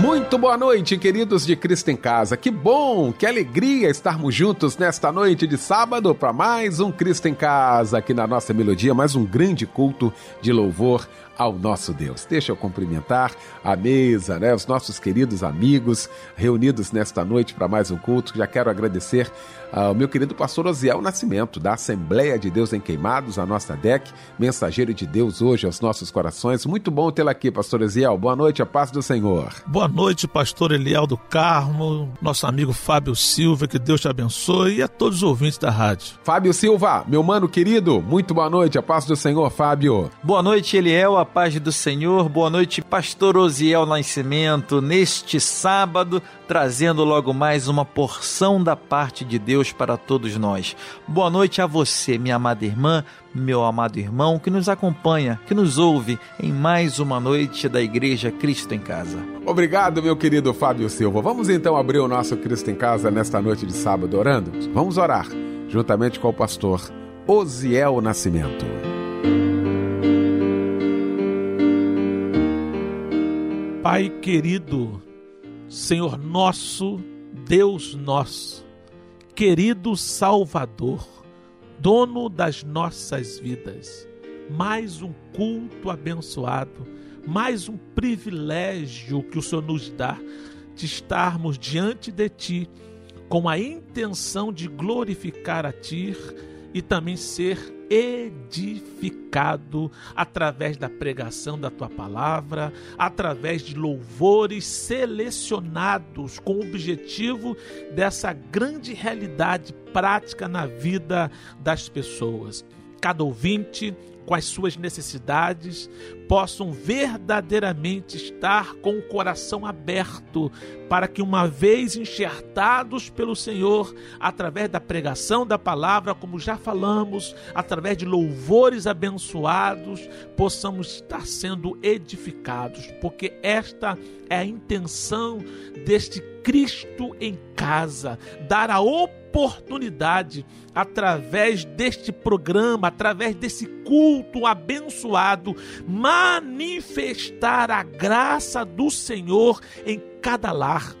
Muito boa noite, queridos de Cristo em Casa. Que bom, que alegria estarmos juntos nesta noite de sábado para mais um Cristo em Casa aqui na nossa melodia, mais um grande culto de louvor ao nosso Deus. Deixa eu cumprimentar a mesa, né, os nossos queridos amigos reunidos nesta noite para mais um culto. Já quero agradecer ao meu querido pastor Osiel Nascimento, da Assembleia de Deus em Queimados, a nossa DEC, mensageiro de Deus hoje aos nossos corações. Muito bom tê-lo aqui, pastor Osiel. Boa noite, a paz do Senhor. Boa noite, pastor Eliel do Carmo, nosso amigo Fábio Silva, que Deus te abençoe e a todos os ouvintes da rádio. Fábio Silva, meu mano querido, muito boa noite, a paz do Senhor, Fábio. Boa noite, Eliel, a paz do Senhor. Boa noite, pastor Osiel Nascimento, neste sábado, trazendo logo mais uma porção da parte de Deus para todos nós. Boa noite a você, minha amada irmã, meu amado irmão, que nos acompanha, que nos ouve em mais uma noite da Igreja Cristo em Casa. Obrigado, meu querido Fábio Silva. Vamos então abrir o nosso Cristo em Casa nesta noite de sábado orando? Vamos orar, juntamente com o pastor Osiel Nascimento. Pai querido, Senhor nosso, Deus nosso, querido Salvador, dono das nossas vidas, mais um culto abençoado, mais um privilégio que o Senhor nos dá de estarmos diante de Ti com a intenção de glorificar a Ti e também ser edificado através da pregação da tua palavra, através de louvores selecionados com o objetivo dessa grande realidade prática na vida das pessoas. Cada ouvinte com as suas necessidades, possam verdadeiramente estar com o coração aberto, para que, uma vez enxertados pelo Senhor, através da pregação da palavra, como já falamos, através de louvores abençoados, possamos estar sendo edificados, porque esta é a intenção deste Cristo em casa, dar a oportunidade através deste programa, através desse culto abençoado, manifestar a graça do Senhor em cada lar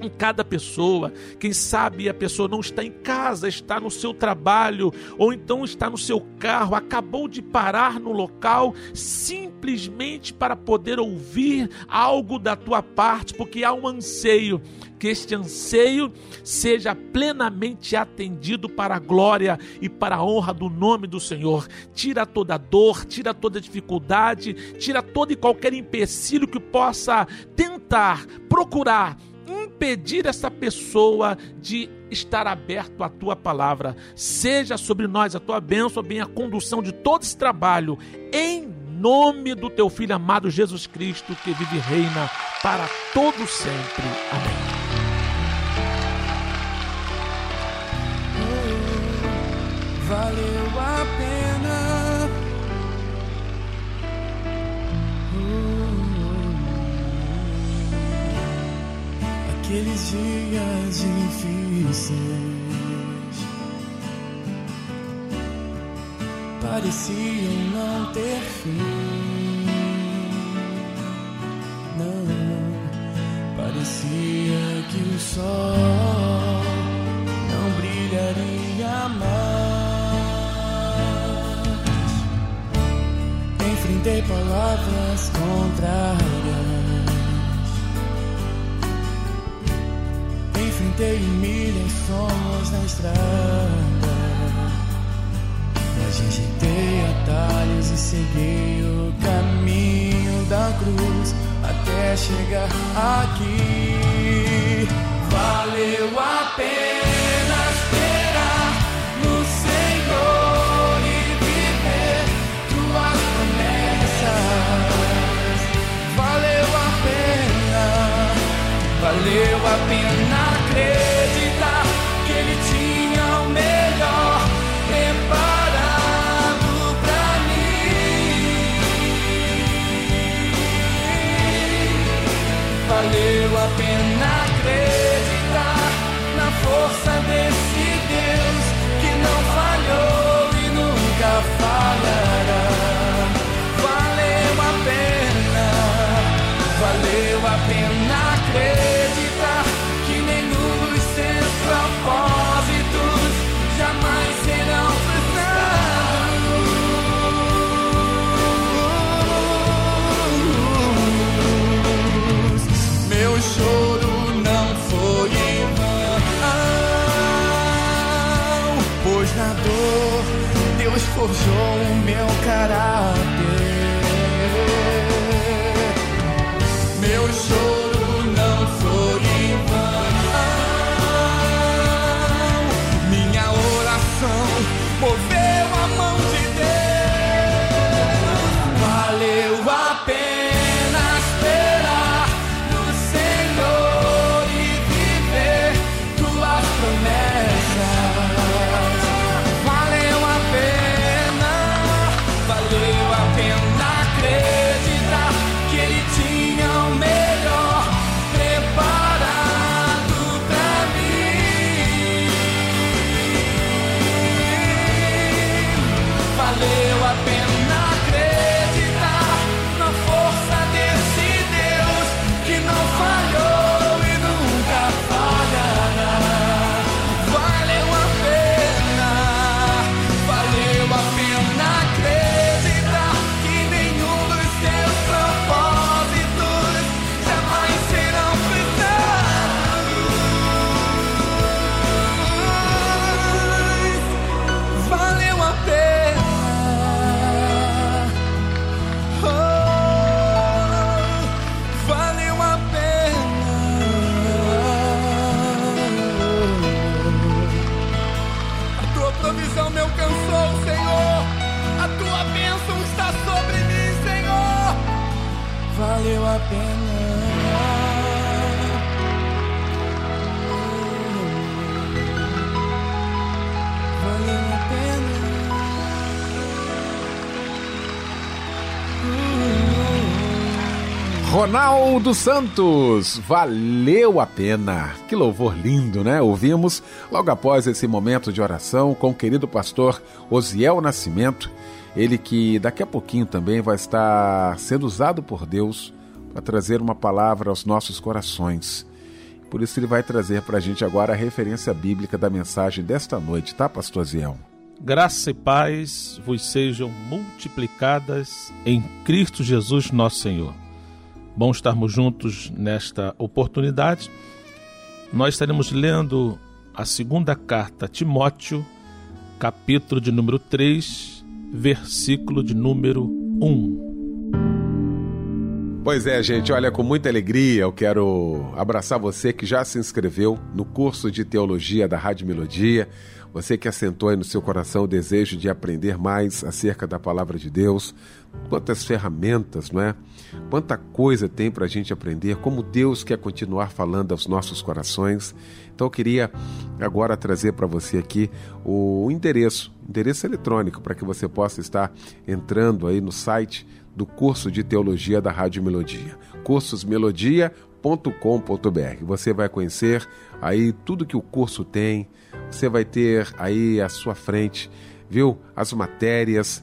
em cada pessoa. Quem sabe a pessoa não está em casa, está no seu trabalho, ou então está no seu carro, acabou de parar no local simplesmente para poder ouvir algo da tua parte, porque há um anseio que este anseio seja plenamente atendido para a glória e para a honra do nome do Senhor. Tira toda dor, tira toda dificuldade, tira todo e qualquer empecilho que possa tentar procurar impedir essa pessoa de estar aberto à tua palavra. Seja sobre nós a tua bênção, bem a condução de todo esse trabalho, em nome do teu filho amado Jesus Cristo, que vive e reina para todo sempre. Amém. Difíceis pareciam não ter fim. Não, parecia que o sol não brilharia mais. Enfrentei palavras contrárias. Enfrentei humilhações na estrada. Mas rejeitei atalhos e segui o caminho da cruz até chegar aqui. Valeu a pena esperar no Senhor e viver tuas promessas. Valeu a pena, valeu a pena yeah. Ronaldo Santos, valeu a pena. Que louvor lindo, né? Ouvimos logo após esse momento de oração com o querido pastor Osiel Nascimento, ele que daqui a pouquinho também vai estar sendo usado por Deus para trazer uma palavra aos nossos corações. Por isso ele vai trazer para a gente agora a referência bíblica da mensagem desta noite, tá, pastor Osiel? Graça e paz vos sejam multiplicadas em Cristo Jesus, nosso Senhor. Bom estarmos juntos nesta oportunidade. Nós estaremos lendo a segunda carta a Timóteo, capítulo de número 3, versículo de número 1. Pois é, gente, olha, com muita alegria eu quero abraçar você que já se inscreveu no curso de teologia da Rádio Melodia, você que assentou aí no seu coração o desejo de aprender mais acerca da palavra de Deus, quantas ferramentas, não é? Quanta coisa tem para a gente aprender, como Deus quer continuar falando aos nossos corações. Então eu queria agora trazer para você aqui o endereço, endereço eletrônico, para que você possa estar entrando aí no site do curso de teologia da Rádio Melodia, cursosmelodia.com.br. Você vai conhecer aí tudo que o curso tem, você vai ter aí à sua frente, viu, as matérias,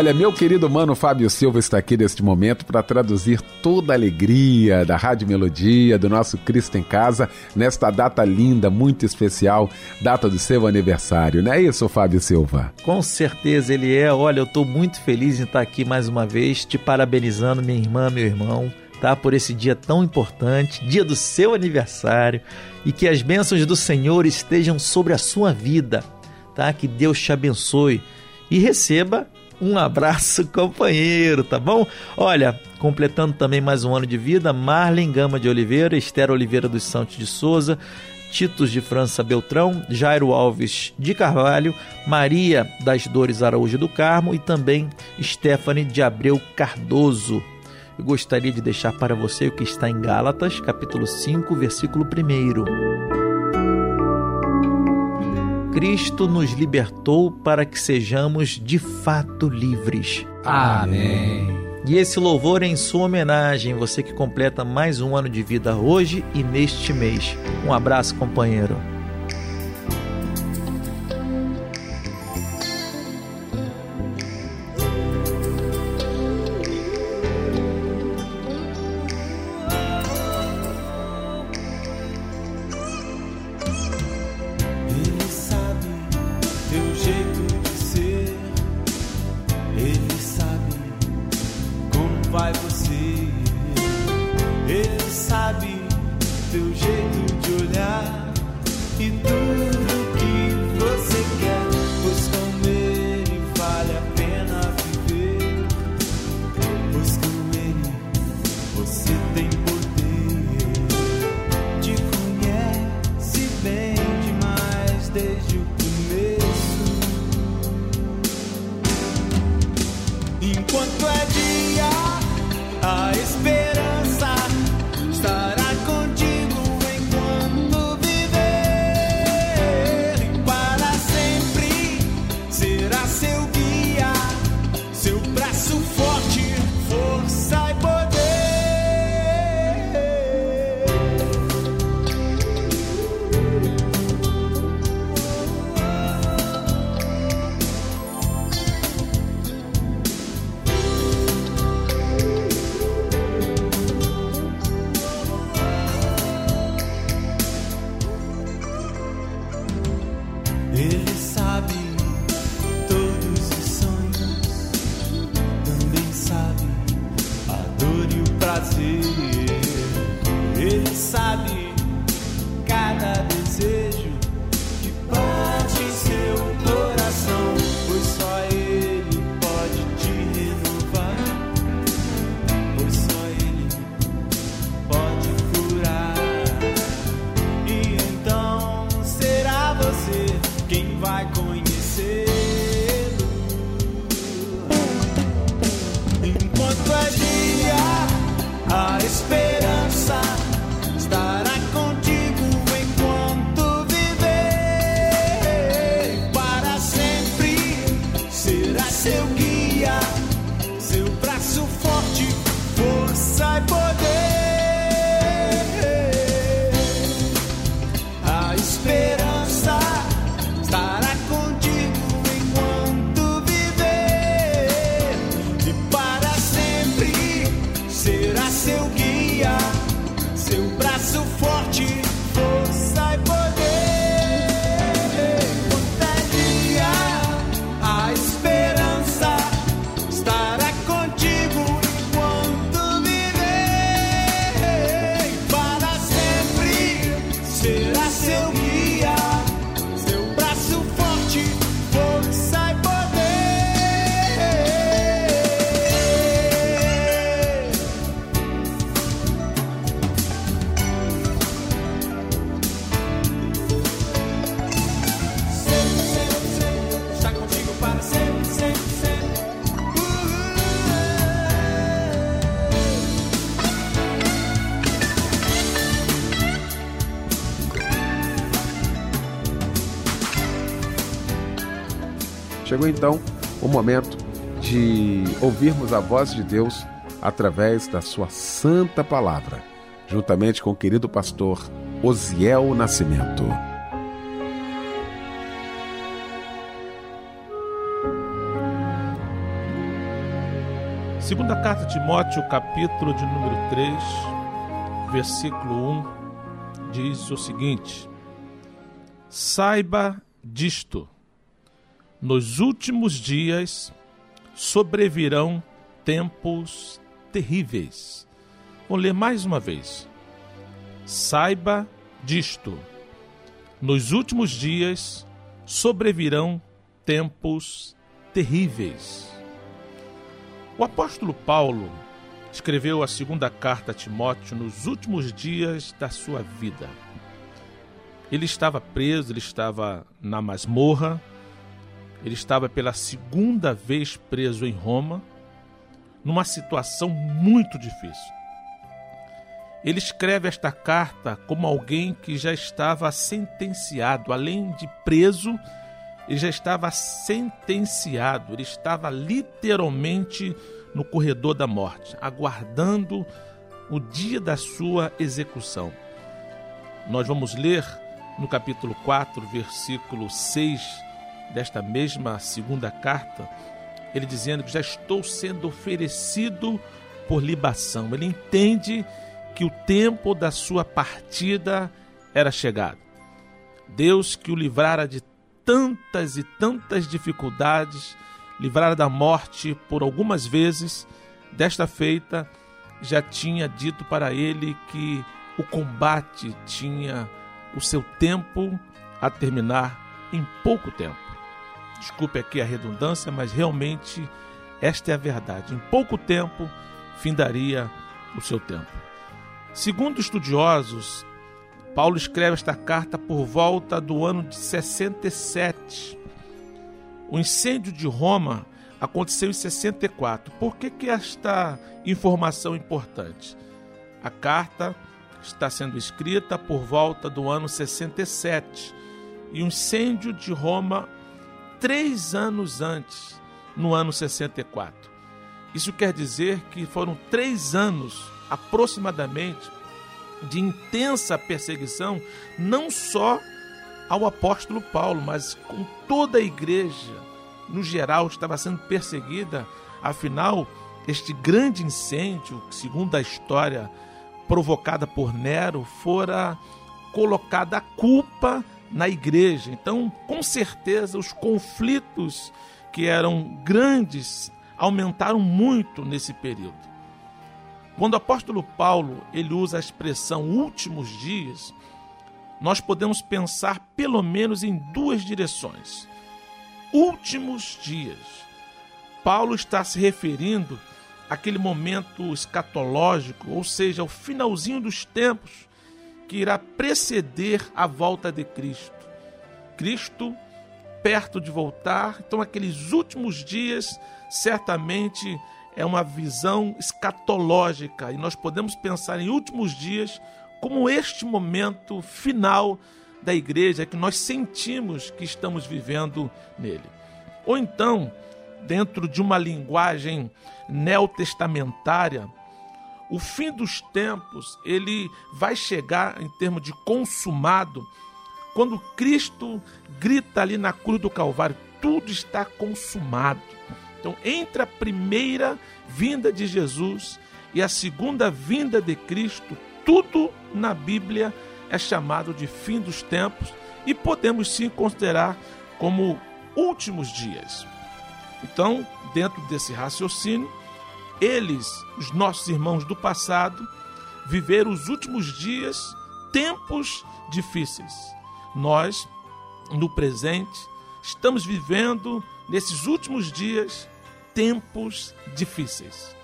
Olha, meu querido mano Fábio Silva está aqui neste momento para traduzir toda a alegria da Rádio Melodia, do nosso Cristo em Casa, nesta data linda, muito especial, data do seu aniversário. Não é isso, Fábio Silva? Com certeza ele é. Olha, eu estou muito feliz em estar aqui mais uma vez, te parabenizando, minha irmã, meu irmão, tá? Por esse dia tão importante, dia do seu aniversário, e que as bênçãos do Senhor estejam sobre a sua vida, tá? Que Deus te abençoe e receba Um abraço, companheiro, tá bom? Olha, completando também mais um ano de vida, Marlene Gama de Oliveira, Esther Oliveira dos Santos de Souza, Titos de França Beltrão, Jairo Alves de Carvalho, Maria das Dores Araújo do Carmo e também Stephanie de Abreu Cardoso. Eu gostaria de deixar para você o que está em Gálatas, capítulo 5, versículo 1. Cristo nos libertou para que sejamos de fato livres. Amém. E esse louvor é em sua homenagem, você que completa mais um ano de vida hoje e neste mês. Um abraço, companheiro. Vai você. Ele sabe teu jeito Chegou então o momento de ouvirmos a voz de Deus através da sua santa palavra, juntamente com o querido pastor Osiel Nascimento. Segunda carta de Timóteo, capítulo de número 3, versículo 1, diz o seguinte: Saiba disto, nos últimos dias sobrevirão tempos terríveis. Vou ler mais uma vez. Saiba disto, nos últimos dias sobrevirão tempos terríveis. O apóstolo Paulo escreveu a segunda carta a Timóteo nos últimos dias da sua vida. Ele estava preso, ele estava na masmorra, ele estava pela segunda vez preso em Roma, numa situação muito difícil. Ele escreve esta carta como alguém que já estava sentenciado, além de preso, ele já estava sentenciado, ele estava literalmente no corredor da morte, aguardando o dia da sua execução. Nós vamos ler no capítulo 4, versículo 6 desta mesma segunda carta, ele dizendo que já estou sendo oferecido por libação. Ele entende que o tempo da sua partida era chegado. Deus que o livrara de tantas e tantas dificuldades, livrara da morte por algumas vezes, desta feita já tinha dito para ele que o combate tinha o seu tempo a terminar em pouco tempo. Desculpe aqui a redundância, mas realmente esta é a verdade. Em pouco tempo findaria o seu tempo. Segundo estudiosos, Paulo escreve esta carta por volta do ano de 67. O incêndio de Roma aconteceu em 64. Por que, que esta informação é importante? A carta está sendo escrita por volta do ano 67 e o incêndio de Roma três anos antes, no ano 64. Isso quer dizer que foram três anos, aproximadamente, de intensa perseguição, não só ao apóstolo Paulo, mas com toda a igreja, no geral, estava sendo perseguida. Afinal, este grande incêndio, segundo a história provocada por Nero, fora colocada a culpa na igreja. Então, com certeza, os conflitos que eram grandes aumentaram muito nesse período. Quando o apóstolo Paulo ele usa a expressão últimos dias, nós podemos pensar pelo menos em duas direções. Últimos dias. Paulo está se referindo àquele momento escatológico, ou seja, o finalzinho dos tempos, que irá preceder a volta de Cristo. Cristo perto de voltar, então aqueles últimos dias certamente é uma visão escatológica e nós podemos pensar em últimos dias como este momento final da igreja que nós sentimos que estamos vivendo nele. Ou então, dentro de uma linguagem neotestamentária, o fim dos tempos, ele vai chegar em termos de consumado, quando Cristo grita ali na cruz do Calvário, tudo está consumado. Então, entre a primeira vinda de Jesus e a segunda vinda de Cristo, tudo na Bíblia é chamado de fim dos tempos e podemos sim considerar como últimos dias. Então, dentro desse raciocínio, eles, os nossos irmãos do passado, viveram os últimos dias tempos difíceis. Nós, no presente, estamos vivendo nesses últimos dias tempos difíceis.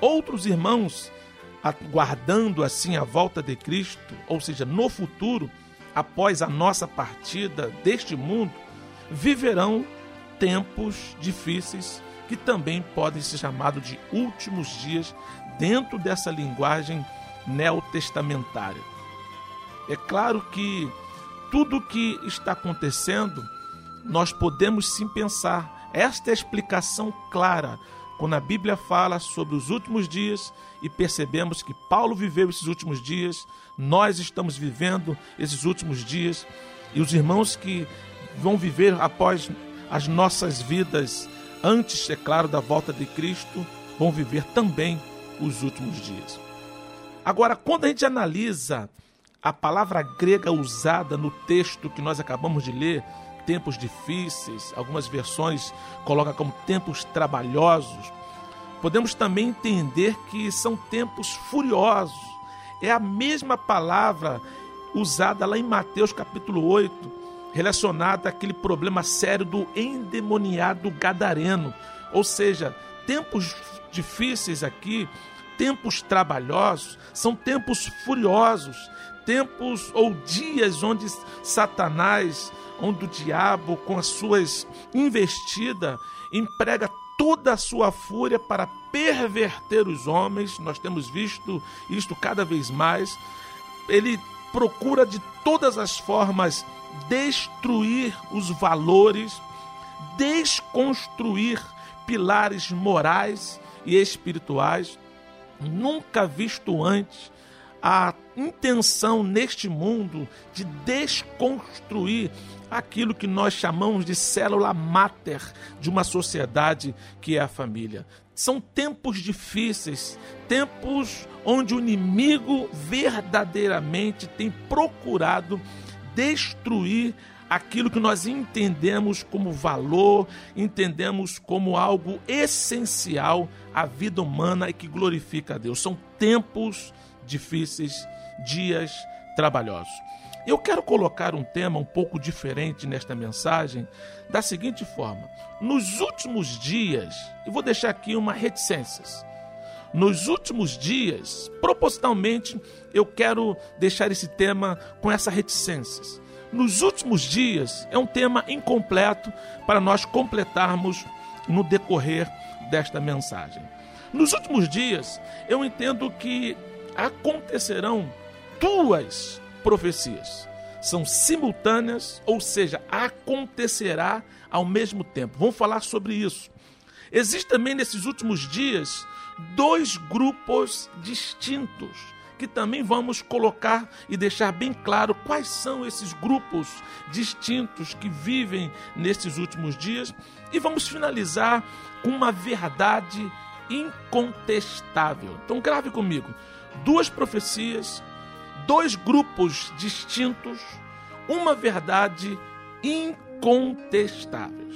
Outros irmãos, aguardando assim a volta de Cristo, ou seja, no futuro, após a nossa partida deste mundo, viverão tempos difíceis que também podem ser chamados de últimos dias dentro dessa linguagem neotestamentária. É claro que tudo o que está acontecendo, nós podemos sim pensar. Esta é a explicação clara quando a Bíblia fala sobre os últimos dias e percebemos que Paulo viveu esses últimos dias, nós estamos vivendo esses últimos dias e os irmãos que vão viver após as nossas vidas antes, é claro, da volta de Cristo, vão viver também os últimos dias. Agora, quando a gente analisa a palavra grega usada no texto que nós acabamos de ler, tempos difíceis, algumas versões colocam como tempos trabalhosos, podemos também entender que são tempos furiosos. É a mesma palavra usada lá em Mateus capítulo 8, relacionada àquele problema sério do endemoniado gadareno, ou seja, tempos difíceis aqui, tempos trabalhosos, são tempos furiosos, tempos ou dias onde Satanás, onde o diabo, com as suas investidas, emprega toda a sua fúria para perverter os homens. Nós temos visto isto cada vez mais. Ele procura de todas as formas destruir os valores, desconstruir pilares morais e espirituais nunca visto antes a intenção neste mundo de desconstruir aquilo que nós chamamos de célula máter de uma sociedade que é a família. São tempos difíceis, tempos onde o inimigo verdadeiramente tem procurado destruir aquilo que nós entendemos como valor, entendemos como algo essencial à vida humana e que glorifica a Deus. São tempos difíceis, dias trabalhosos. Eu quero colocar um tema um pouco diferente nesta mensagem, da seguinte forma: nos últimos dias, e vou deixar aqui uma reticências. Nos últimos dias, propositalmente, eu quero deixar esse tema com essa reticências. Nos últimos dias é um tema incompleto para nós completarmos no decorrer desta mensagem. Nos últimos dias, eu entendo que acontecerão duas profecias. São simultâneas, ou seja, acontecerá ao mesmo tempo. Vamos falar sobre isso. Existem também nesses últimos dias dois grupos distintos que também vamos colocar e deixar bem claro quais são esses grupos distintos que vivem nesses últimos dias e vamos finalizar com uma verdade incontestável. Então grave comigo. Duas profecias, dois grupos distintos, uma verdade incontestável.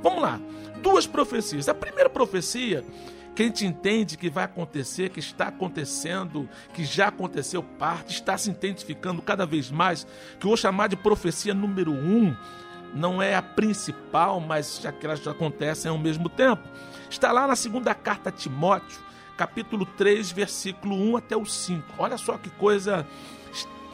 Vamos lá. Duas profecias. A primeira profecia que a gente entende que vai acontecer, que está acontecendo, que já aconteceu parte, está se intensificando cada vez mais, que eu vou chamar de profecia número um, não é a principal, mas já que elas acontecem ao mesmo tempo. Está lá na segunda carta a Timóteo, capítulo 3, versículo 1 até o 5. Olha só que coisa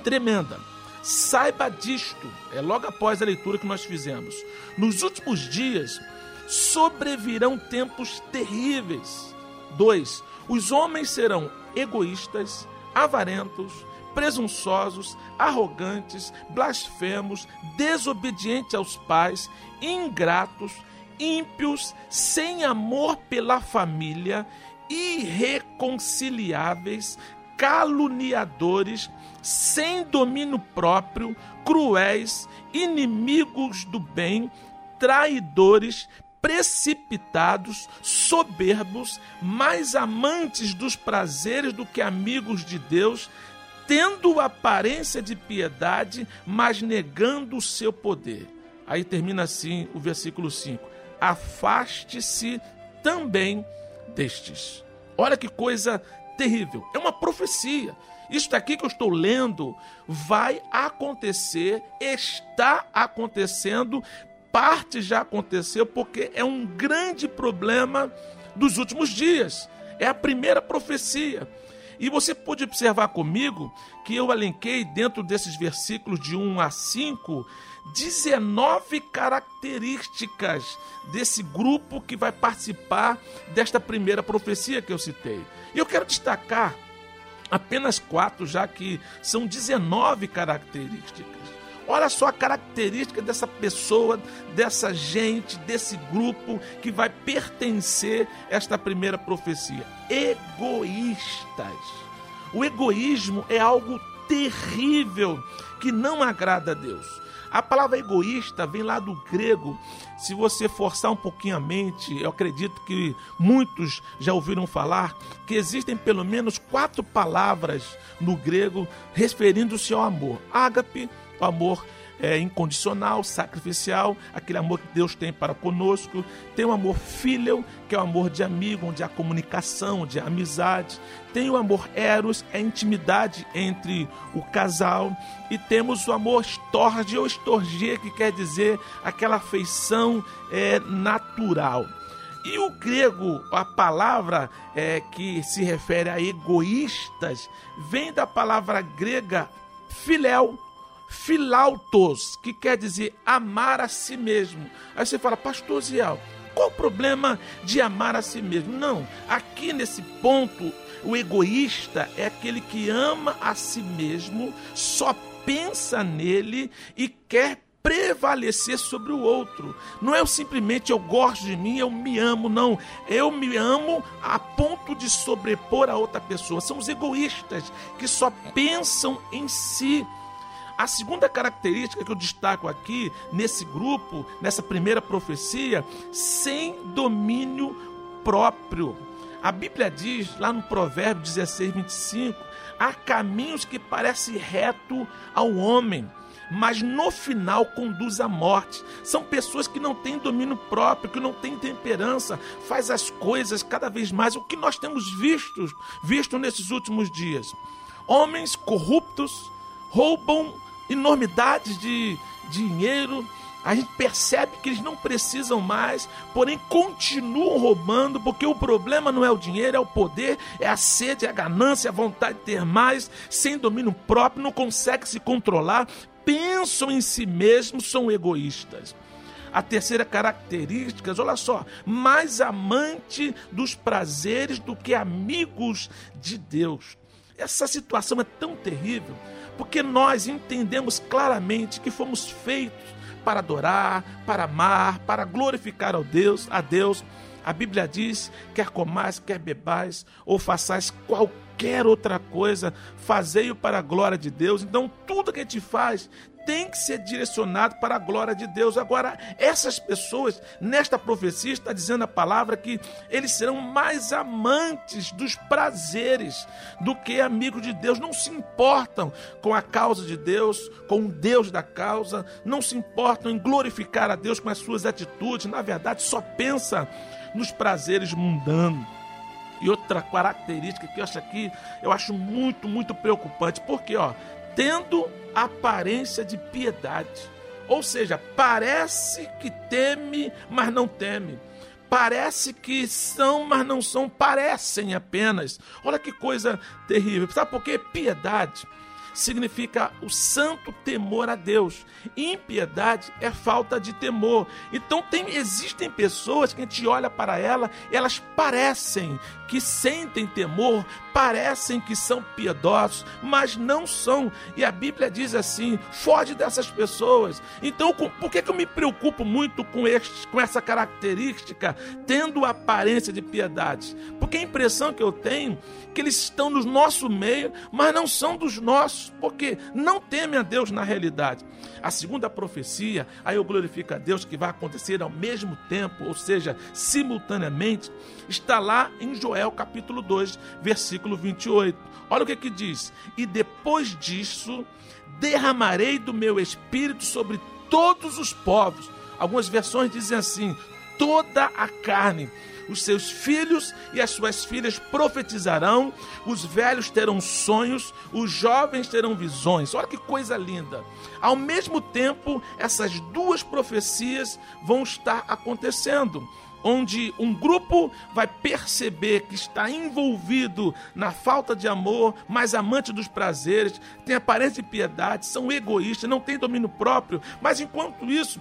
tremenda. Saiba disto, é logo após a leitura que nós fizemos. Nos últimos dias sobrevirão tempos terríveis 2. Os homens serão egoístas, avarentos, presunçosos, arrogantes, blasfemos, desobedientes aos pais, ingratos, ímpios, sem amor pela família, irreconciliáveis, caluniadores, sem domínio próprio, cruéis, inimigos do bem, traidores, precipitados, soberbos, mais amantes dos prazeres do que amigos de Deus, tendo aparência de piedade, mas negando o seu poder. Aí termina assim o versículo 5: Afaste-se também destes. Olha que coisa terrível. É uma profecia. Isto aqui que eu estou lendo vai acontecer, está acontecendo parte já aconteceu porque é um grande problema dos últimos dias. É a primeira profecia. E você pode observar comigo que eu alenquei dentro desses versículos de 1 a 5 19 características desse grupo que vai participar desta primeira profecia que eu citei. E eu quero destacar apenas quatro, já que são 19 características. Olha só a característica dessa pessoa, dessa gente, desse grupo que vai pertencer a esta primeira profecia: egoístas. O egoísmo é algo terrível que não agrada a Deus. A palavra egoísta vem lá do grego. Se você forçar um pouquinho a mente, eu acredito que muitos já ouviram falar que existem pelo menos quatro palavras no grego referindo-se ao amor: ágape, o amor é, incondicional, sacrificial, aquele amor que Deus tem para conosco. Tem o amor filial, que é o amor de amigo, onde há comunicação, onde há amizade. Tem o amor eros, é intimidade entre o casal. E temos o amor storge ou estorgia, que quer dizer aquela afeição é, natural. E o grego, a palavra é, que se refere a egoístas, vem da palavra grega filéu, filautos, que quer dizer amar a si mesmo. Aí você fala, pastor Ziel, qual o problema de amar a si mesmo? Não, aqui nesse ponto, o egoísta é aquele que ama a si mesmo, só pensa nele e quer prevalecer sobre o outro. Não é simplesmente eu gosto de mim, eu me amo, não. Eu me amo a ponto de sobrepor a outra pessoa. São os egoístas que só pensam em si. A segunda característica que eu destaco aqui nesse grupo, nessa primeira profecia, sem domínio próprio. A Bíblia diz lá no Provérbio 16, 25: há caminhos que parecem reto ao homem mas no final conduz à morte. São pessoas que não têm domínio próprio, que não têm temperança, faz as coisas cada vez mais. O que nós temos visto, visto nesses últimos dias? Homens corruptos roubam enormidades de dinheiro, a gente percebe que eles não precisam mais, porém continuam roubando, porque o problema não é o dinheiro, é o poder, é a sede, é a ganância, a vontade de ter mais, sem domínio próprio, não consegue se controlar, pensam em si mesmos são egoístas. A terceira característica, olha só, mais amante dos prazeres do que amigos de Deus. Essa situação é tão terrível porque nós entendemos claramente que fomos feitos para adorar, para amar, para glorificar ao Deus, a Deus. A Bíblia diz: quer comais, quer bebais, ou façais qualquer outra coisa, fazei-o para a glória de Deus. Então, tudo que a gente faz tem que ser direcionado para a glória de Deus. Agora, essas pessoas, nesta profecia, está dizendo a palavra que eles serão mais amantes dos prazeres do que amigos de Deus. Não se importam com a causa de Deus, com o Deus da causa, não se importam em glorificar a Deus com as suas atitudes. Na verdade, só pensa nos prazeres mundanos. E outra característica que eu acho aqui, eu acho muito, muito preocupante, porque, ó, tendo aparência de piedade. Ou seja, parece que teme, mas não teme. Parece que são, mas não são, parecem apenas. Olha que coisa terrível. Sabe por quê? Piedade significa o santo temor a Deus. Impiedade é falta de temor. Então tem, existem pessoas que a gente olha para ela, elas parecem que sentem temor, parecem que são piedosos, mas não são. E a Bíblia diz assim: foge dessas pessoas. Então, por que, que eu me preocupo muito com, este, com essa característica, tendo aparência de piedade? Porque a impressão que eu tenho é que eles estão no nosso meio, mas não são dos nossos, porque não temem a Deus na realidade. A segunda profecia, aí eu glorifico a Deus que vai acontecer ao mesmo tempo, ou seja, simultaneamente, está lá em Joel capítulo 2, versículo 28. Olha o que que diz: "E depois disso derramarei do meu espírito sobre todos os povos". Algumas versões dizem assim: toda a carne os seus filhos e as suas filhas profetizarão, os velhos terão sonhos, os jovens terão visões. Olha que coisa linda. Ao mesmo tempo, essas duas profecias vão estar acontecendo onde um grupo vai perceber que está envolvido na falta de amor, mas amante dos prazeres, tem aparência de piedade, são egoístas, não tem domínio próprio, mas enquanto isso,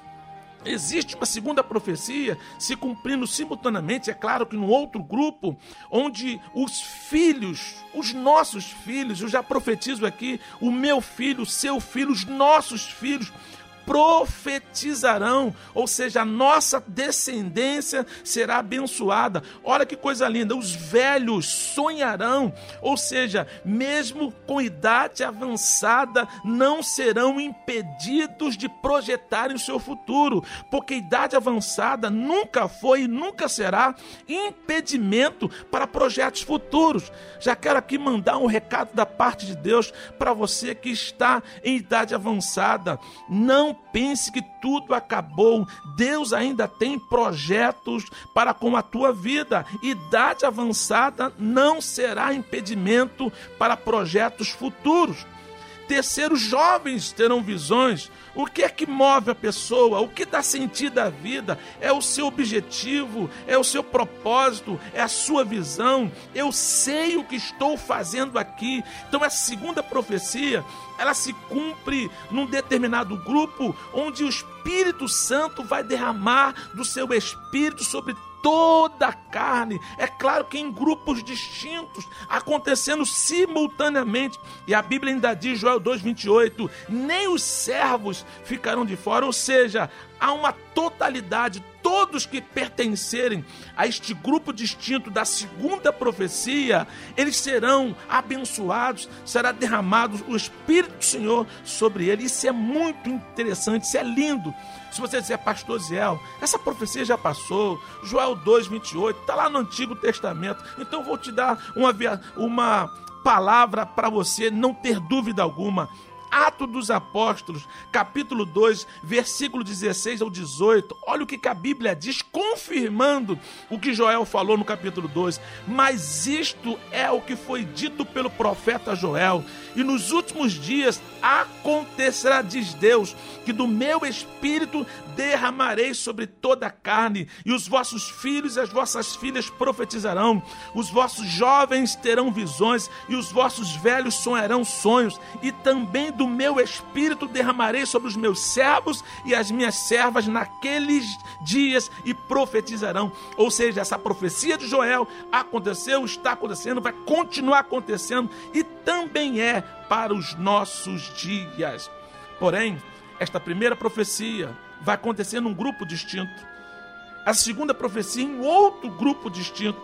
Existe uma segunda profecia se cumprindo simultaneamente, é claro que no outro grupo, onde os filhos, os nossos filhos, eu já profetizo aqui, o meu filho, o seu filho, os nossos filhos, profetizarão, ou seja, a nossa descendência será abençoada. Olha que coisa linda, os velhos sonharão, ou seja, mesmo com idade avançada, não serão impedidos de projetarem o seu futuro, porque idade avançada nunca foi e nunca será impedimento para projetos futuros. Já quero aqui mandar um recado da parte de Deus para você que está em idade avançada. Pense que tudo acabou. Deus ainda tem projetos para com a tua vida. Idade avançada não será impedimento para projetos futuros. Terceiro, jovens terão visões. O que é que move a pessoa? O que dá sentido à vida? É o seu objetivo, é o seu propósito, é a sua visão. Eu sei o que estou fazendo aqui. Então, a segunda profecia, ela se cumpre num determinado grupo onde o Espírito Santo vai derramar do seu espírito sobre toda a carne. É claro que em grupos distintos, acontecendo simultaneamente. E a Bíblia ainda diz, Joel 2,28, nem os servos ficarão de fora, ou seja, há uma totalidade, todos que pertencerem a este grupo distinto da segunda profecia, eles serão abençoados, será derramado o Espírito do Senhor sobre eles. Isso é muito interessante, isso é lindo. Se você disser, pastor Ziel, essa profecia já passou, Joel 2, 28, está lá no Antigo Testamento, então vou te dar uma, uma palavra para você não ter dúvida alguma. Atos dos Apóstolos, capítulo 2, versículo 16 ao 18. Olha o que, que a Bíblia diz, confirmando o que Joel falou no capítulo 2. Mas isto é o que foi dito pelo profeta Joel. E nos últimos dias acontecerá, diz Deus, que do meu espírito derramarei sobre toda a carne, e os vossos filhos e as vossas filhas profetizarão, os vossos jovens terão visões, e os vossos velhos sonharão sonhos, e também do meu espírito derramarei sobre os meus servos e as minhas servas naqueles dias e profetizarão. Ou seja, essa profecia de Joel aconteceu, está acontecendo, vai continuar acontecendo e também é para os nossos dias. Porém, esta primeira profecia vai acontecer num grupo distinto. A segunda profecia em outro grupo distinto.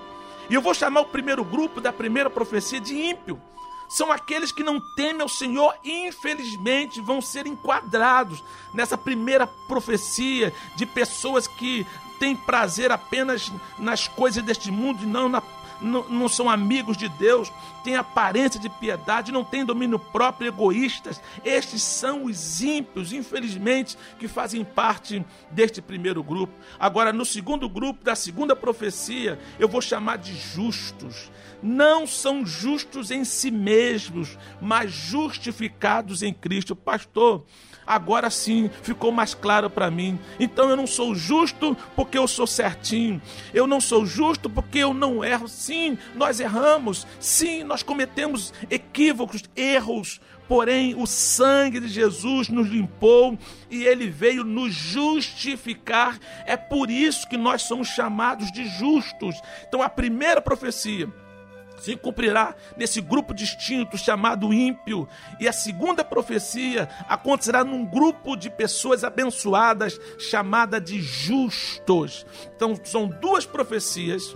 E eu vou chamar o primeiro grupo da primeira profecia de ímpio. São aqueles que não temem ao Senhor e, infelizmente, vão ser enquadrados nessa primeira profecia de pessoas que têm prazer apenas nas coisas deste mundo e não na não, não são amigos de Deus, têm aparência de piedade, não têm domínio próprio, egoístas. Estes são os ímpios, infelizmente, que fazem parte deste primeiro grupo. Agora, no segundo grupo, da segunda profecia, eu vou chamar de justos. Não são justos em si mesmos, mas justificados em Cristo. Pastor, agora sim ficou mais claro para mim. Então eu não sou justo porque eu sou certinho. Eu não sou justo porque eu não erro. Sim, nós erramos. Sim, nós cometemos equívocos, erros. Porém, o sangue de Jesus nos limpou e ele veio nos justificar. É por isso que nós somos chamados de justos. Então, a primeira profecia se cumprirá nesse grupo distinto chamado ímpio. E a segunda profecia acontecerá num grupo de pessoas abençoadas chamada de justos. Então são duas profecias,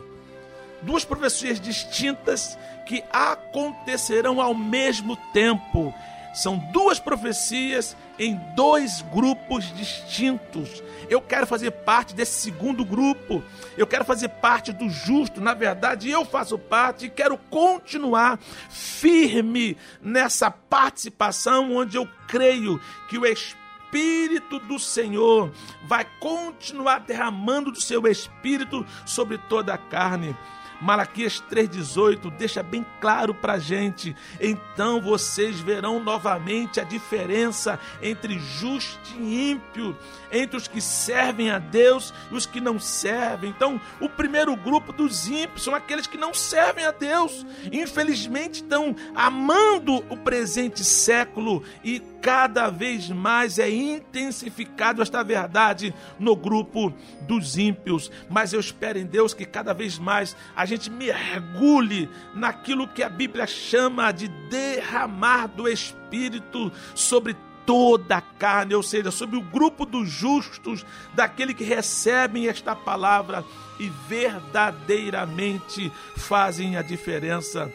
duas profecias distintas que acontecerão ao mesmo tempo. São duas profecias em dois grupos distintos. Eu quero fazer parte desse segundo grupo. Eu quero fazer parte do justo. Na verdade, eu faço parte e quero continuar firme nessa participação onde eu creio que o Espírito do Senhor vai continuar derramando do seu Espírito sobre toda a carne. Malaquias 3,18 deixa bem claro para a gente. Então vocês verão novamente a diferença entre justo e ímpio, entre os que servem a Deus e os que não servem. Então, o primeiro grupo dos ímpios são aqueles que não servem a Deus. Infelizmente, estão amando o presente século e cada vez mais é intensificado esta verdade no grupo dos ímpios. Mas eu espero em Deus que cada vez mais a gente mergulhe naquilo que a Bíblia chama de derramar do Espírito sobre toda a carne, ou seja, sobre o grupo dos justos, daquele que recebem esta palavra e verdadeiramente fazem a diferença.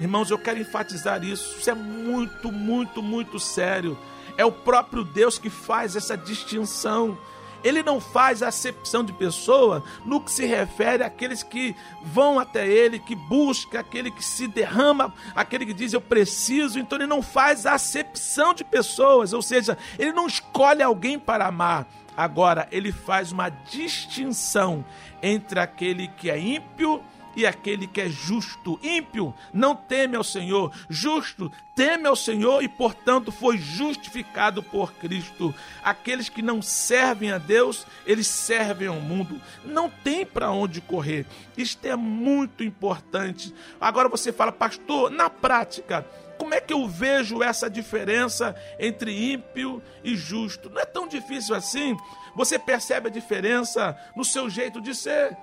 Irmãos, eu quero enfatizar isso. Isso é muito, muito, muito sério. É o próprio Deus que faz essa distinção. Ele não faz acepção de pessoa no que se refere àqueles que vão até ele, que busca, aquele que se derrama, aquele que diz eu preciso. Então ele não faz acepção de pessoas, ou seja, ele não escolhe alguém para amar. Agora, ele faz uma distinção entre aquele que é ímpio e aquele que é justo. Ímpio não teme ao Senhor, justo teme ao Senhor e, portanto, foi justificado por Cristo. Aqueles que não servem a Deus, eles servem ao mundo. Não tem para onde correr. Isto é muito importante. Agora você fala, pastor, na prática, como é que eu vejo essa diferença entre ímpio e justo? Não é tão difícil assim. Você percebe a diferença no seu jeito de ser.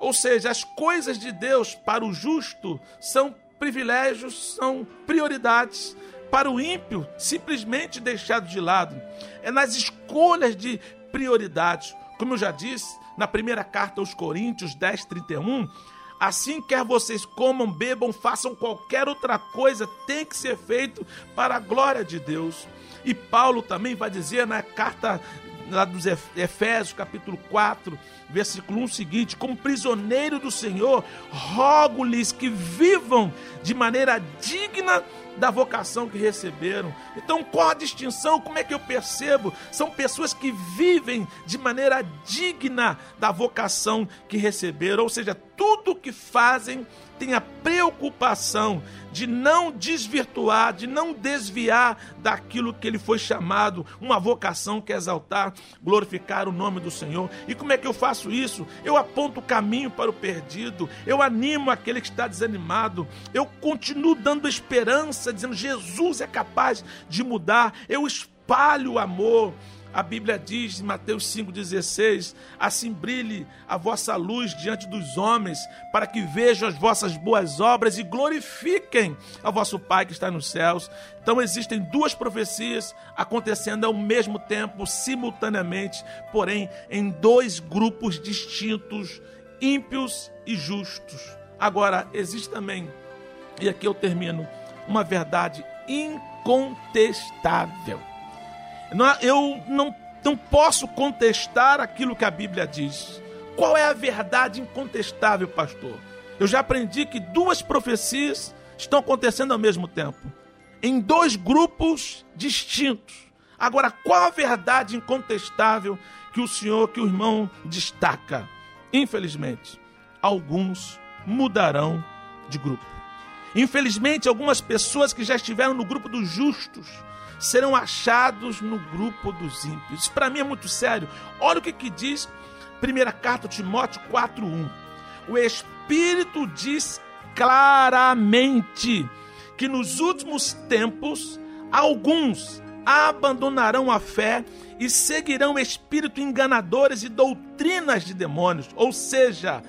Ou seja, as coisas de Deus para o justo são privilégios, são prioridades. Para o ímpio, simplesmente deixado de lado. É nas escolhas de prioridades. Como eu já disse, na primeira carta aos Coríntios 10, 31, assim quer vocês comam, bebam, façam qualquer outra coisa, tem que ser feito para a glória de Deus. E Paulo também vai dizer na carta lá dos Efésios, capítulo 4, versículo 1 seguinte: Como prisioneiro do Senhor, rogo-lhes que vivam de maneira digna da vocação que receberam. Então, qual a distinção? Como é que eu percebo? São pessoas que vivem de maneira digna da vocação que receberam, ou seja, tudo que fazem tem a preocupação de não desvirtuar, de não desviar daquilo que ele foi chamado, uma vocação que é exaltar, glorificar o nome do Senhor. E como é que eu faço isso? Eu aponto o caminho para o perdido, eu animo aquele que está desanimado, eu continuo dando esperança, dizendo Jesus é capaz de mudar, eu espalho o amor. A Bíblia diz em Mateus 5,16: Assim brilhe a vossa luz diante dos homens, para que vejam as vossas boas obras e glorifiquem a vosso Pai que está nos céus. Então existem duas profecias acontecendo ao mesmo tempo, simultaneamente, porém em dois grupos distintos, ímpios e justos. Agora, existe também, e aqui eu termino, uma verdade incontestável eu não, não posso contestar aquilo que a Bíblia diz. Qual é a verdade incontestável, pastor? Eu já aprendi que duas profecias estão acontecendo ao mesmo tempo, em dois grupos distintos. Agora, qual a verdade incontestável que o senhor, que o irmão destaca? Infelizmente, alguns mudarão de grupo. Infelizmente, algumas pessoas que já estiveram no grupo dos justos serão achados no grupo dos ímpios. Isso para mim é muito sério. Olha o que, que diz 1 carta de Timóteo 4:1. O Espírito diz claramente que nos últimos tempos alguns abandonarão a fé e seguirão espíritos enganadores e doutrinas de demônios, ou seja,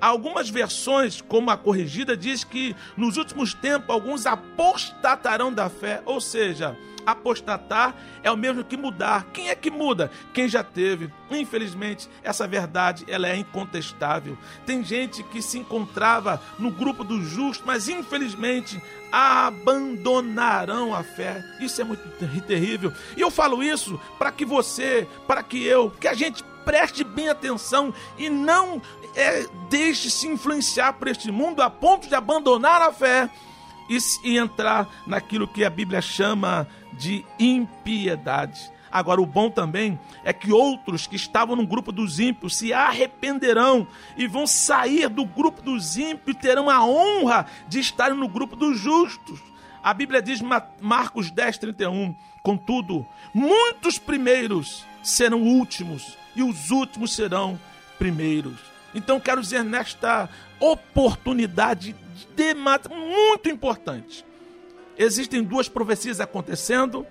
Algumas versões, como a corrigida, diz que nos últimos tempos alguns apostatarão da fé, ou seja, apostatar é o mesmo que mudar. Quem é que muda? Quem já teve. Infelizmente, essa verdade ela é incontestável. Tem gente que se encontrava no grupo do justo, mas infelizmente abandonarão a fé. Isso é muito terrível. E eu falo isso para que você, para que eu, que a gente preste bem atenção e não é, deixe se influenciar por este mundo a ponto de abandonar a fé e, e entrar naquilo que a Bíblia chama de impiedade. Agora, o bom também é que outros que estavam no grupo dos ímpios se arrependerão e vão sair do grupo dos ímpios e terão a honra de estarem no grupo dos justos. A Bíblia diz, Marcos 10, 31, contudo, muitos primeiros serão últimos e os últimos serão primeiros. Então, quero dizer, nesta oportunidade de muito importante, existem duas profecias acontecendo,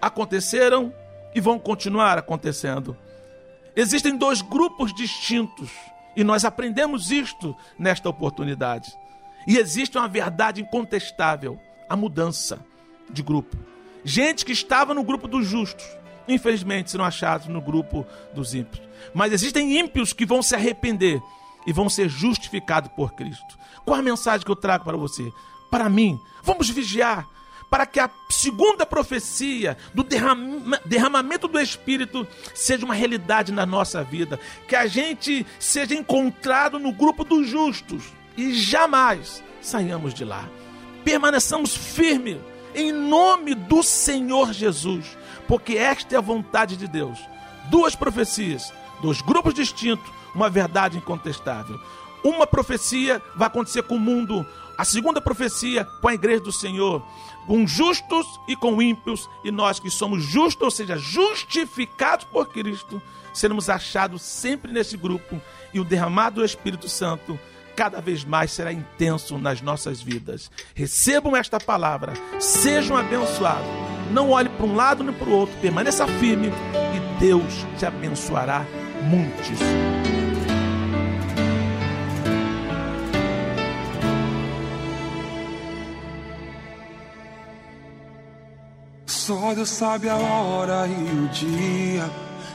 aconteceram e vão continuar acontecendo. Existem dois grupos distintos e nós aprendemos isto nesta oportunidade. E existe uma verdade incontestável: a mudança de grupo. Gente que estava no grupo dos justos, infelizmente serão achados no grupo dos ímpios. Mas existem ímpios que vão se arrepender e vão ser justificados por Cristo. Qual a mensagem que eu trago para você? Para mim, vamos vigiar para que a segunda profecia do derrama, derramamento do Espírito seja uma realidade na nossa vida, que a gente seja encontrado no grupo dos justos e jamais saiamos de lá. Permaneçamos firmes em nome do Senhor Jesus, porque esta é a vontade de Deus. Duas profecias, dois grupos distintos, uma verdade incontestável. Uma profecia vai acontecer com o mundo, a segunda profecia com a igreja do Senhor, com justos e com ímpios, e nós que somos justos, ou seja, justificados por Cristo, seremos achados sempre nesse grupo, e o derramado do Espírito Santo cada vez mais será intenso nas nossas vidas. Recebam esta palavra, sejam abençoados. Não olhe para um lado nem para o outro, permaneça firme e Deus te abençoará muitos. Só Deus sabe a hora e o dia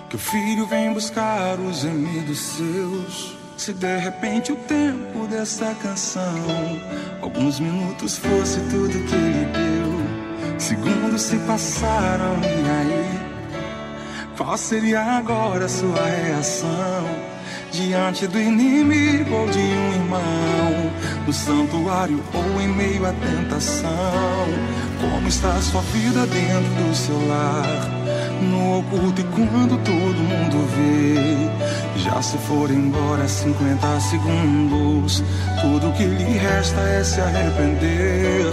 que o filho vem buscar os gemidos seus. Se de repente o tempo dessa canção, alguns minutos fosse tudo que ele deu, segundos se passaram e aí, qual seria agora a sua reação? Diante do inimigo ou de um irmão, no santuário ou em meio à tentação, como está a sua vida dentro do seu lar? No oculto e quando todo mundo vê. Já se for embora 50 segundos, tudo que lhe resta é se arrepender.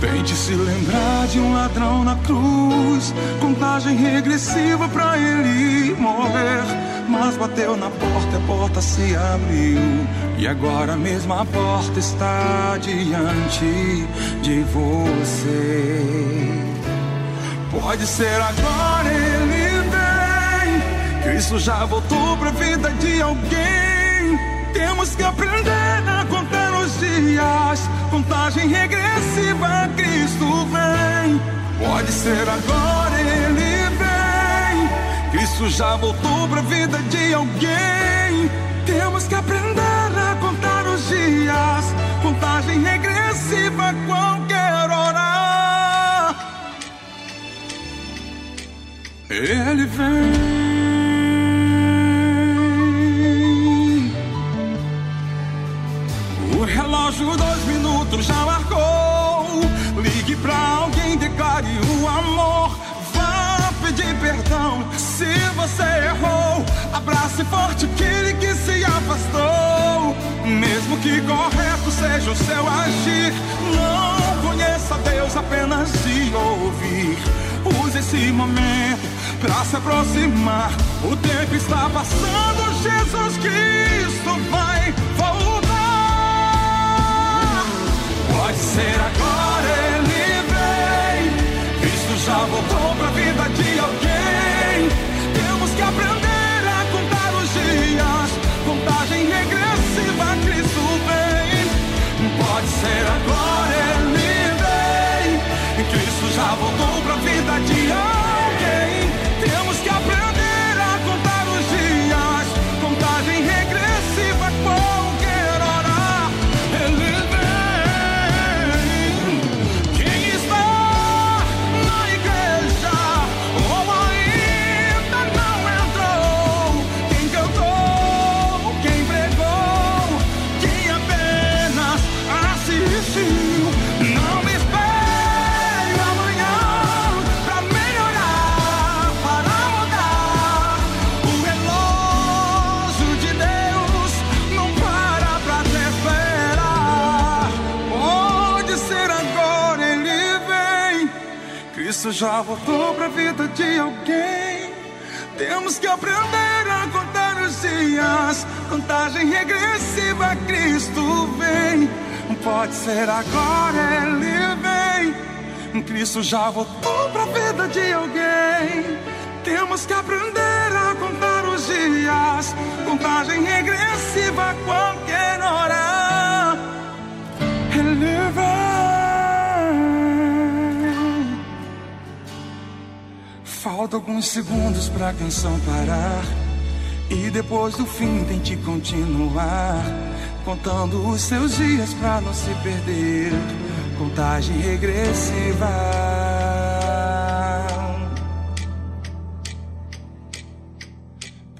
Tente se lembrar de um ladrão na cruz, contagem regressiva pra ele morrer. Mas bateu na porta, a porta se abriu. E agora mesmo a porta está diante de você. Pode ser agora. Cristo já voltou pra vida de alguém. Temos que aprender a contar os dias. Contagem regressiva, Cristo vem. Pode ser agora ele vem. Cristo já voltou pra vida de alguém. Temos que aprender a contar os dias. Contagem regressiva, qualquer hora. Ele vem. Relógio dois minutos já marcou. Ligue pra alguém, declare o amor. Vá pedir perdão se você errou. Abrace forte aquele que se afastou. Mesmo que correto seja o seu agir, não conheça Deus apenas de ouvir. Use esse momento pra se aproximar. O tempo está passando, Jesus Cristo vai voltar. Pode ser agora, ele vem. Cristo já voltou pra vida de alguém. Temos que aprender a contar os dias. Contagem regressiva, Cristo vem. Pode ser agora, ele vem. Cristo já voltou pra vida de alguém. Já voltou pra vida de alguém. Temos que aprender a contar os dias. Contagem regressiva, Cristo vem. Pode ser agora, ele vem. Cristo já voltou pra vida de alguém. Temos que aprender a contar os dias. Contagem regressiva, qualquer hora. Falta alguns segundos pra canção parar. E depois do fim tente continuar. Contando os seus dias pra não se perder. Contagem regressiva.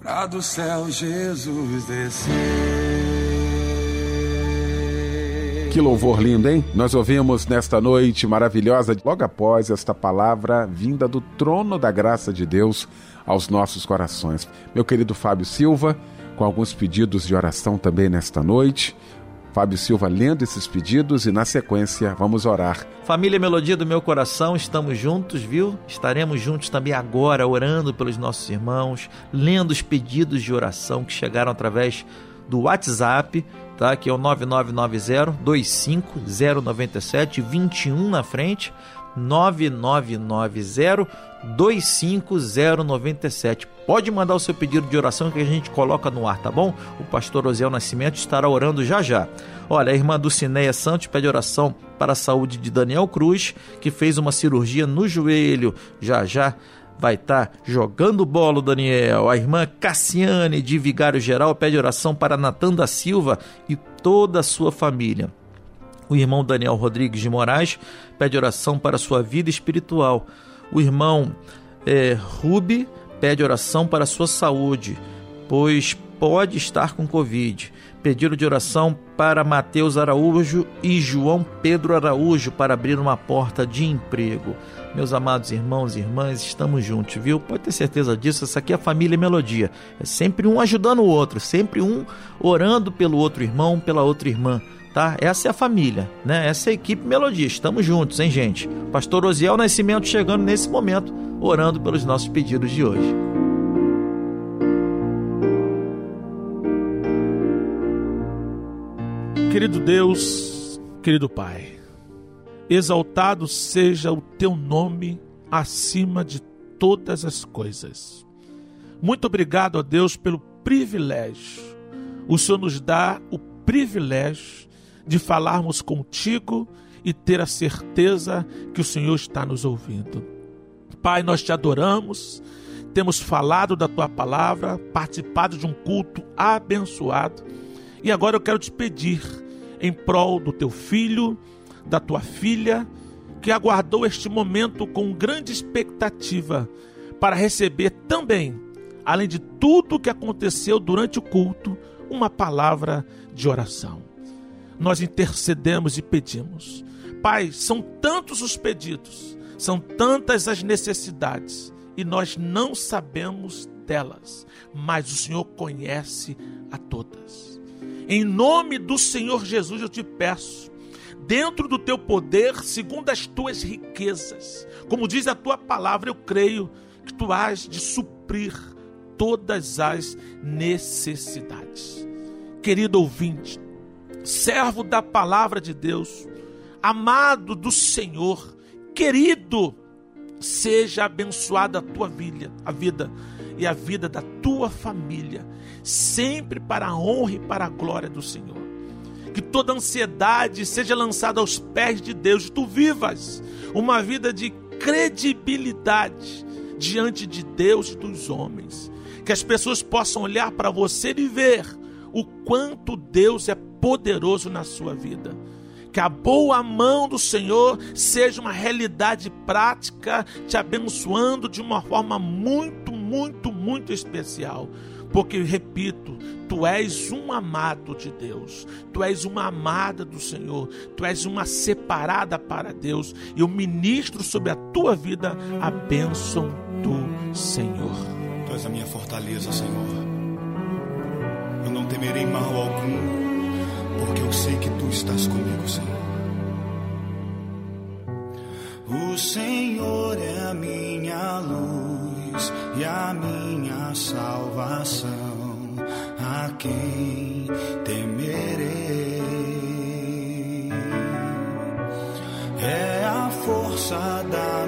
Pra do céu Jesus descer. Que louvor lindo, hein? Nós ouvimos nesta noite maravilhosa, logo após esta palavra vinda do trono da graça de Deus aos nossos corações. Meu querido Fábio Silva, com alguns pedidos de oração também nesta noite. Fábio Silva lendo esses pedidos e na sequência vamos orar. Família Melodia do meu coração, estamos juntos, viu? Estaremos juntos também agora, orando pelos nossos irmãos, lendo os pedidos de oração que chegaram através do WhatsApp, tá? Que é o 9990 25097 21 na frente. 9990 25097. Pode mandar o seu pedido de oração que a gente coloca no ar, tá bom? O pastor Osiel Nascimento estará orando já já. Olha, a irmã Dulcineia Santos pede oração para a saúde de Daniel Cruz, que fez uma cirurgia no joelho. Já já vai estar tá jogando bolo, Daniel. A irmã Cassiane de Vigário Geral pede oração para Natan da Silva e toda a sua família. O irmão Daniel Rodrigues de Moraes pede oração para sua vida espiritual. O irmão é, Rubi pede oração para sua saúde, pois pode estar com Covid. Pedido de oração para Mateus Araújo e João Pedro Araújo para abrir uma porta de emprego. Meus amados irmãos e irmãs, estamos juntos, viu? Pode ter certeza disso. Essa aqui é a família Melodia. É sempre um ajudando o outro, sempre um orando pelo outro irmão, pela outra irmã tá? Essa é a família, né? Essa é a equipe Melodia. Estamos juntos, hein, gente? Pastor Osiel Nascimento chegando nesse momento, orando pelos nossos pedidos de hoje. Querido Deus, querido Pai, exaltado seja o teu nome acima de todas as coisas. Muito obrigado a Deus pelo privilégio. O Senhor nos dá o privilégio de falarmos contigo e ter a certeza que o Senhor está nos ouvindo. Pai, nós te adoramos, temos falado da tua palavra, participado de um culto abençoado. E agora eu quero te pedir, em prol do teu filho, da tua filha, que aguardou este momento com grande expectativa para receber também, além de tudo o que aconteceu durante o culto, uma palavra de oração nós intercedemos e pedimos. Pai, são tantos os pedidos, são tantas as necessidades e nós não sabemos delas, mas o Senhor conhece a todas. Em nome do Senhor Jesus eu te peço, dentro do teu poder, segundo as tuas riquezas, como diz a tua palavra, eu creio que tu has de suprir todas as necessidades. Querido ouvinte, servo da palavra de Deus, amado do Senhor, querido, seja abençoada a tua vida, a vida e a vida da tua família, sempre para a honra e para a glória do Senhor. Que toda ansiedade seja lançada aos pés de Deus, tu vivas uma vida de credibilidade diante de Deus e dos homens. Que as pessoas possam olhar para você e ver o quanto Deus é poderoso na sua vida. Que a boa mão do Senhor seja uma realidade prática, te abençoando de uma forma muito, muito, muito especial. Porque, repito, tu és um amado de Deus, tu és uma amada do Senhor, tu és uma separada para Deus. E eu ministro sobre a tua vida a bênção do Senhor. Tu és a minha fortaleza, Senhor. Eu não temerei mal algum porque eu sei que tu estás comigo, Senhor. O Senhor é a minha luz e a minha salvação, a quem temerei. É a força da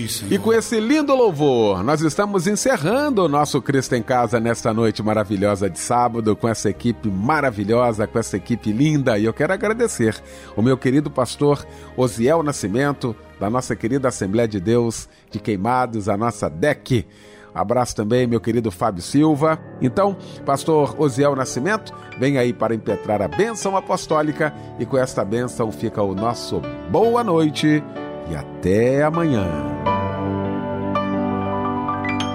ti Senhor E com esse lindo louvor, nós estamos encerrando o nosso Cristo em Casa nesta noite maravilhosa de sábado, com essa equipe maravilhosa, com essa equipe linda. E eu quero agradecer o meu querido pastor Osiel Nascimento, da nossa querida Assembleia de Deus de Queimados, a nossa DEC. Abraço também, meu querido Fábio Silva. Então, pastor Osiel Nascimento, vem aí para impetrar a bênção apostólica e com esta bênção fica o nosso boa noite e até amanhã.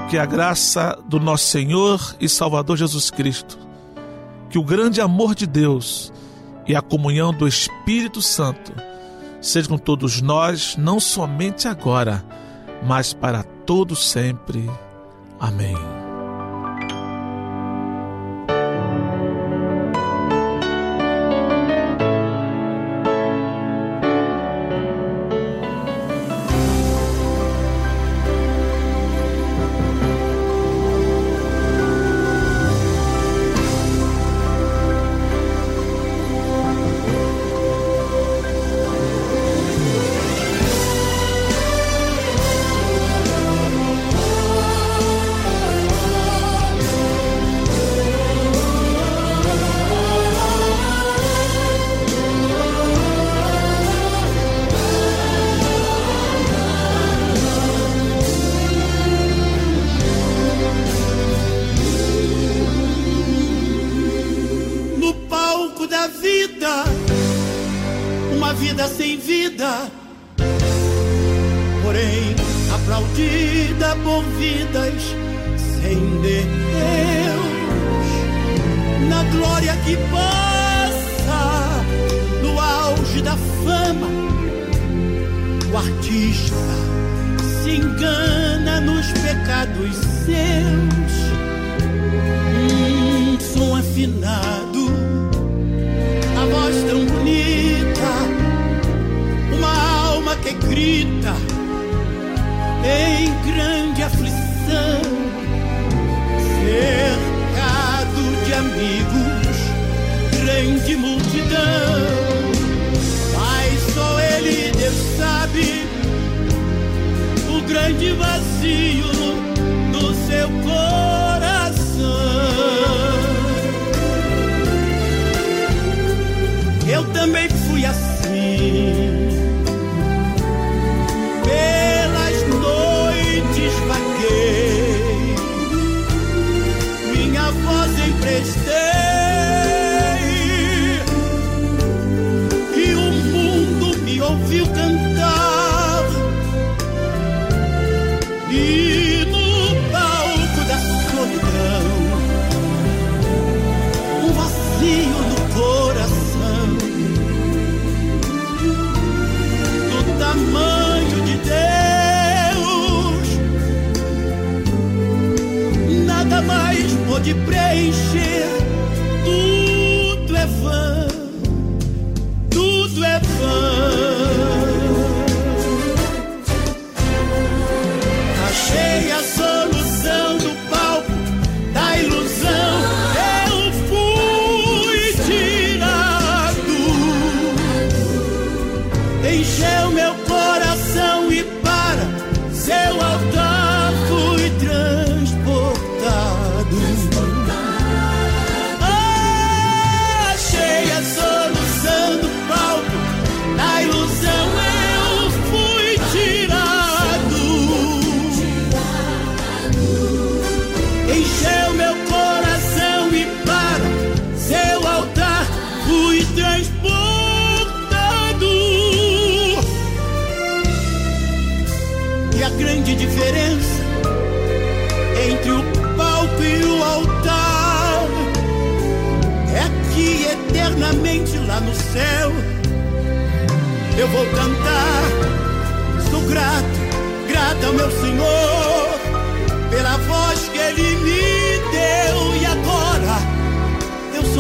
Que a graça do nosso Senhor e Salvador Jesus Cristo, que o grande amor de Deus e a comunhão do Espírito Santo seja com todos nós, não somente agora, mas para todo sempre. Amém. Eu também fui assim.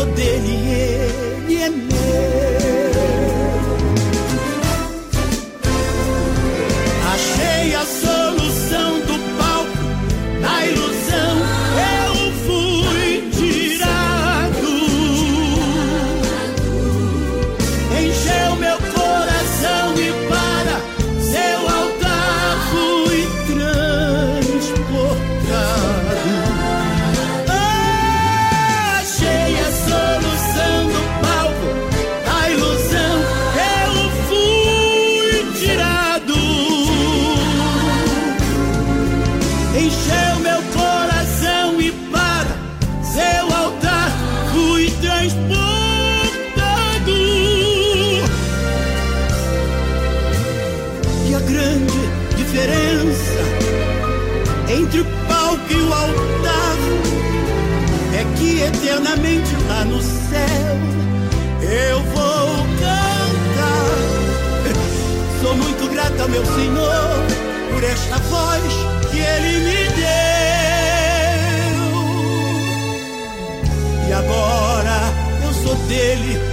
poderia ele é meu. meu Senhor, por esta voz que Ele me deu. E agora eu sou dele